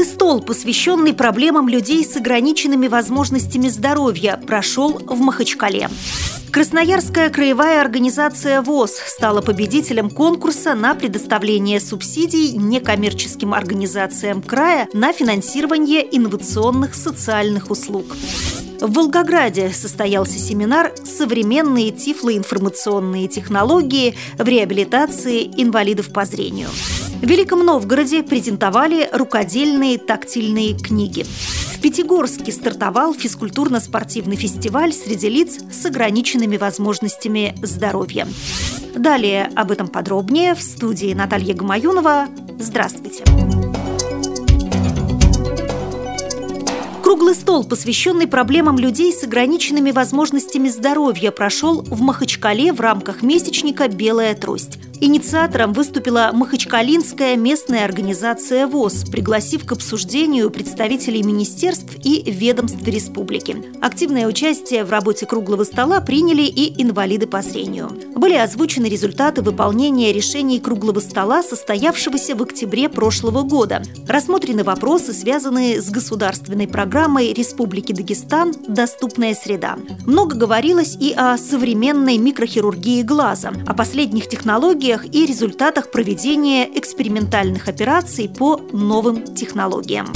Круглый стол, посвященный проблемам людей с ограниченными возможностями здоровья, прошел в Махачкале. Красноярская краевая организация ВОЗ стала победителем конкурса на предоставление субсидий некоммерческим организациям края на финансирование инновационных социальных услуг. В Волгограде состоялся семинар «Современные тифлоинформационные технологии в реабилитации инвалидов по зрению». В Великом Новгороде презентовали рукодельные тактильные книги. В Пятигорске стартовал физкультурно-спортивный фестиваль среди лиц с ограниченными возможностями здоровья. Далее об этом подробнее в студии Наталья Гамаюнова. Здравствуйте! Круглый стол, посвященный проблемам людей с ограниченными возможностями здоровья, прошел в Махачкале в рамках месячника «Белая трость». Инициатором выступила Махачкалинская местная организация ВОЗ, пригласив к обсуждению представителей министерств и ведомств республики. Активное участие в работе круглого стола приняли и инвалиды по зрению. Были озвучены результаты выполнения решений круглого стола, состоявшегося в октябре прошлого года. Рассмотрены вопросы, связанные с государственной программой Республики Дагестан «Доступная среда». Много говорилось и о современной микрохирургии глаза, о последних технологиях и результатах проведения экспериментальных операций по новым технологиям.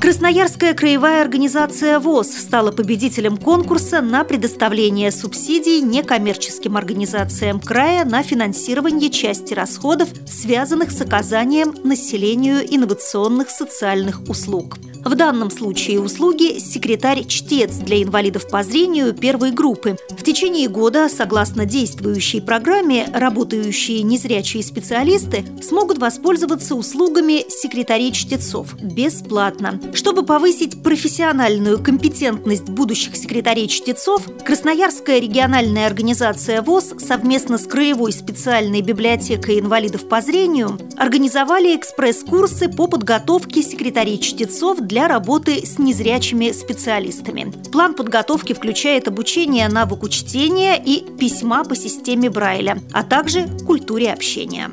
Красноярская краевая организация ВОЗ стала победителем конкурса на предоставление субсидий некоммерческим организациям края на финансирование части расходов, связанных с оказанием населению инновационных социальных услуг. В данном случае услуги секретарь-чтец для инвалидов по зрению первой группы. Течение года, согласно действующей программе, работающие незрячие специалисты смогут воспользоваться услугами секретарей-чтецов бесплатно. Чтобы повысить профессиональную компетентность будущих секретарей-чтецов, Красноярская региональная организация ВОЗ совместно с Краевой специальной библиотекой инвалидов по зрению организовали экспресс-курсы по подготовке секретарей-чтецов для работы с незрячими специалистами. План подготовки включает обучение навыку чтения и письма по системе Брайля, а также культуре общения.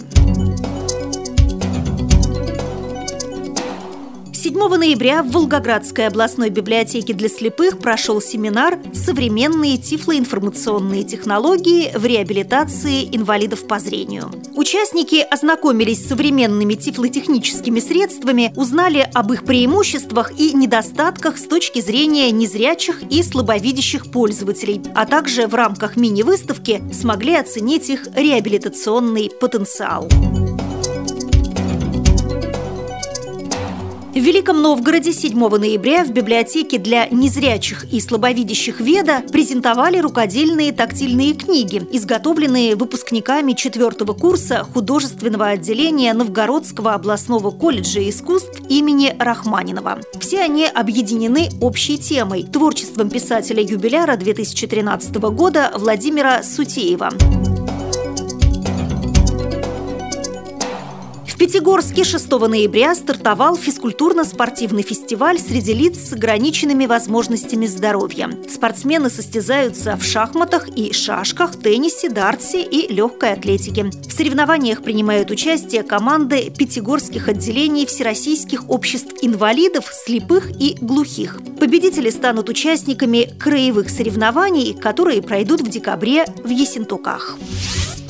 7 ноября в Волгоградской областной библиотеке для слепых прошел семинар «Современные тифлоинформационные технологии в реабилитации инвалидов по зрению». Участники ознакомились с современными тифлотехническими средствами, узнали об их преимуществах и недостатках с точки зрения незрячих и слабовидящих пользователей, а также в рамках мини-выставки смогли оценить их реабилитационный потенциал. В Великом Новгороде 7 ноября в библиотеке для незрячих и слабовидящих Веда презентовали рукодельные тактильные книги, изготовленные выпускниками четвертого курса художественного отделения Новгородского областного колледжа искусств имени Рахманинова. Все они объединены общей темой – творчеством писателя-юбиляра 2013 года Владимира Сутеева. В Пятигорске 6 ноября стартовал физкультурно-спортивный фестиваль среди лиц с ограниченными возможностями здоровья. Спортсмены состязаются в шахматах и шашках, теннисе, дартсе и легкой атлетике. В соревнованиях принимают участие команды пятигорских отделений всероссийских обществ инвалидов, слепых и глухих. Победители станут участниками краевых соревнований, которые пройдут в декабре в Есентуках.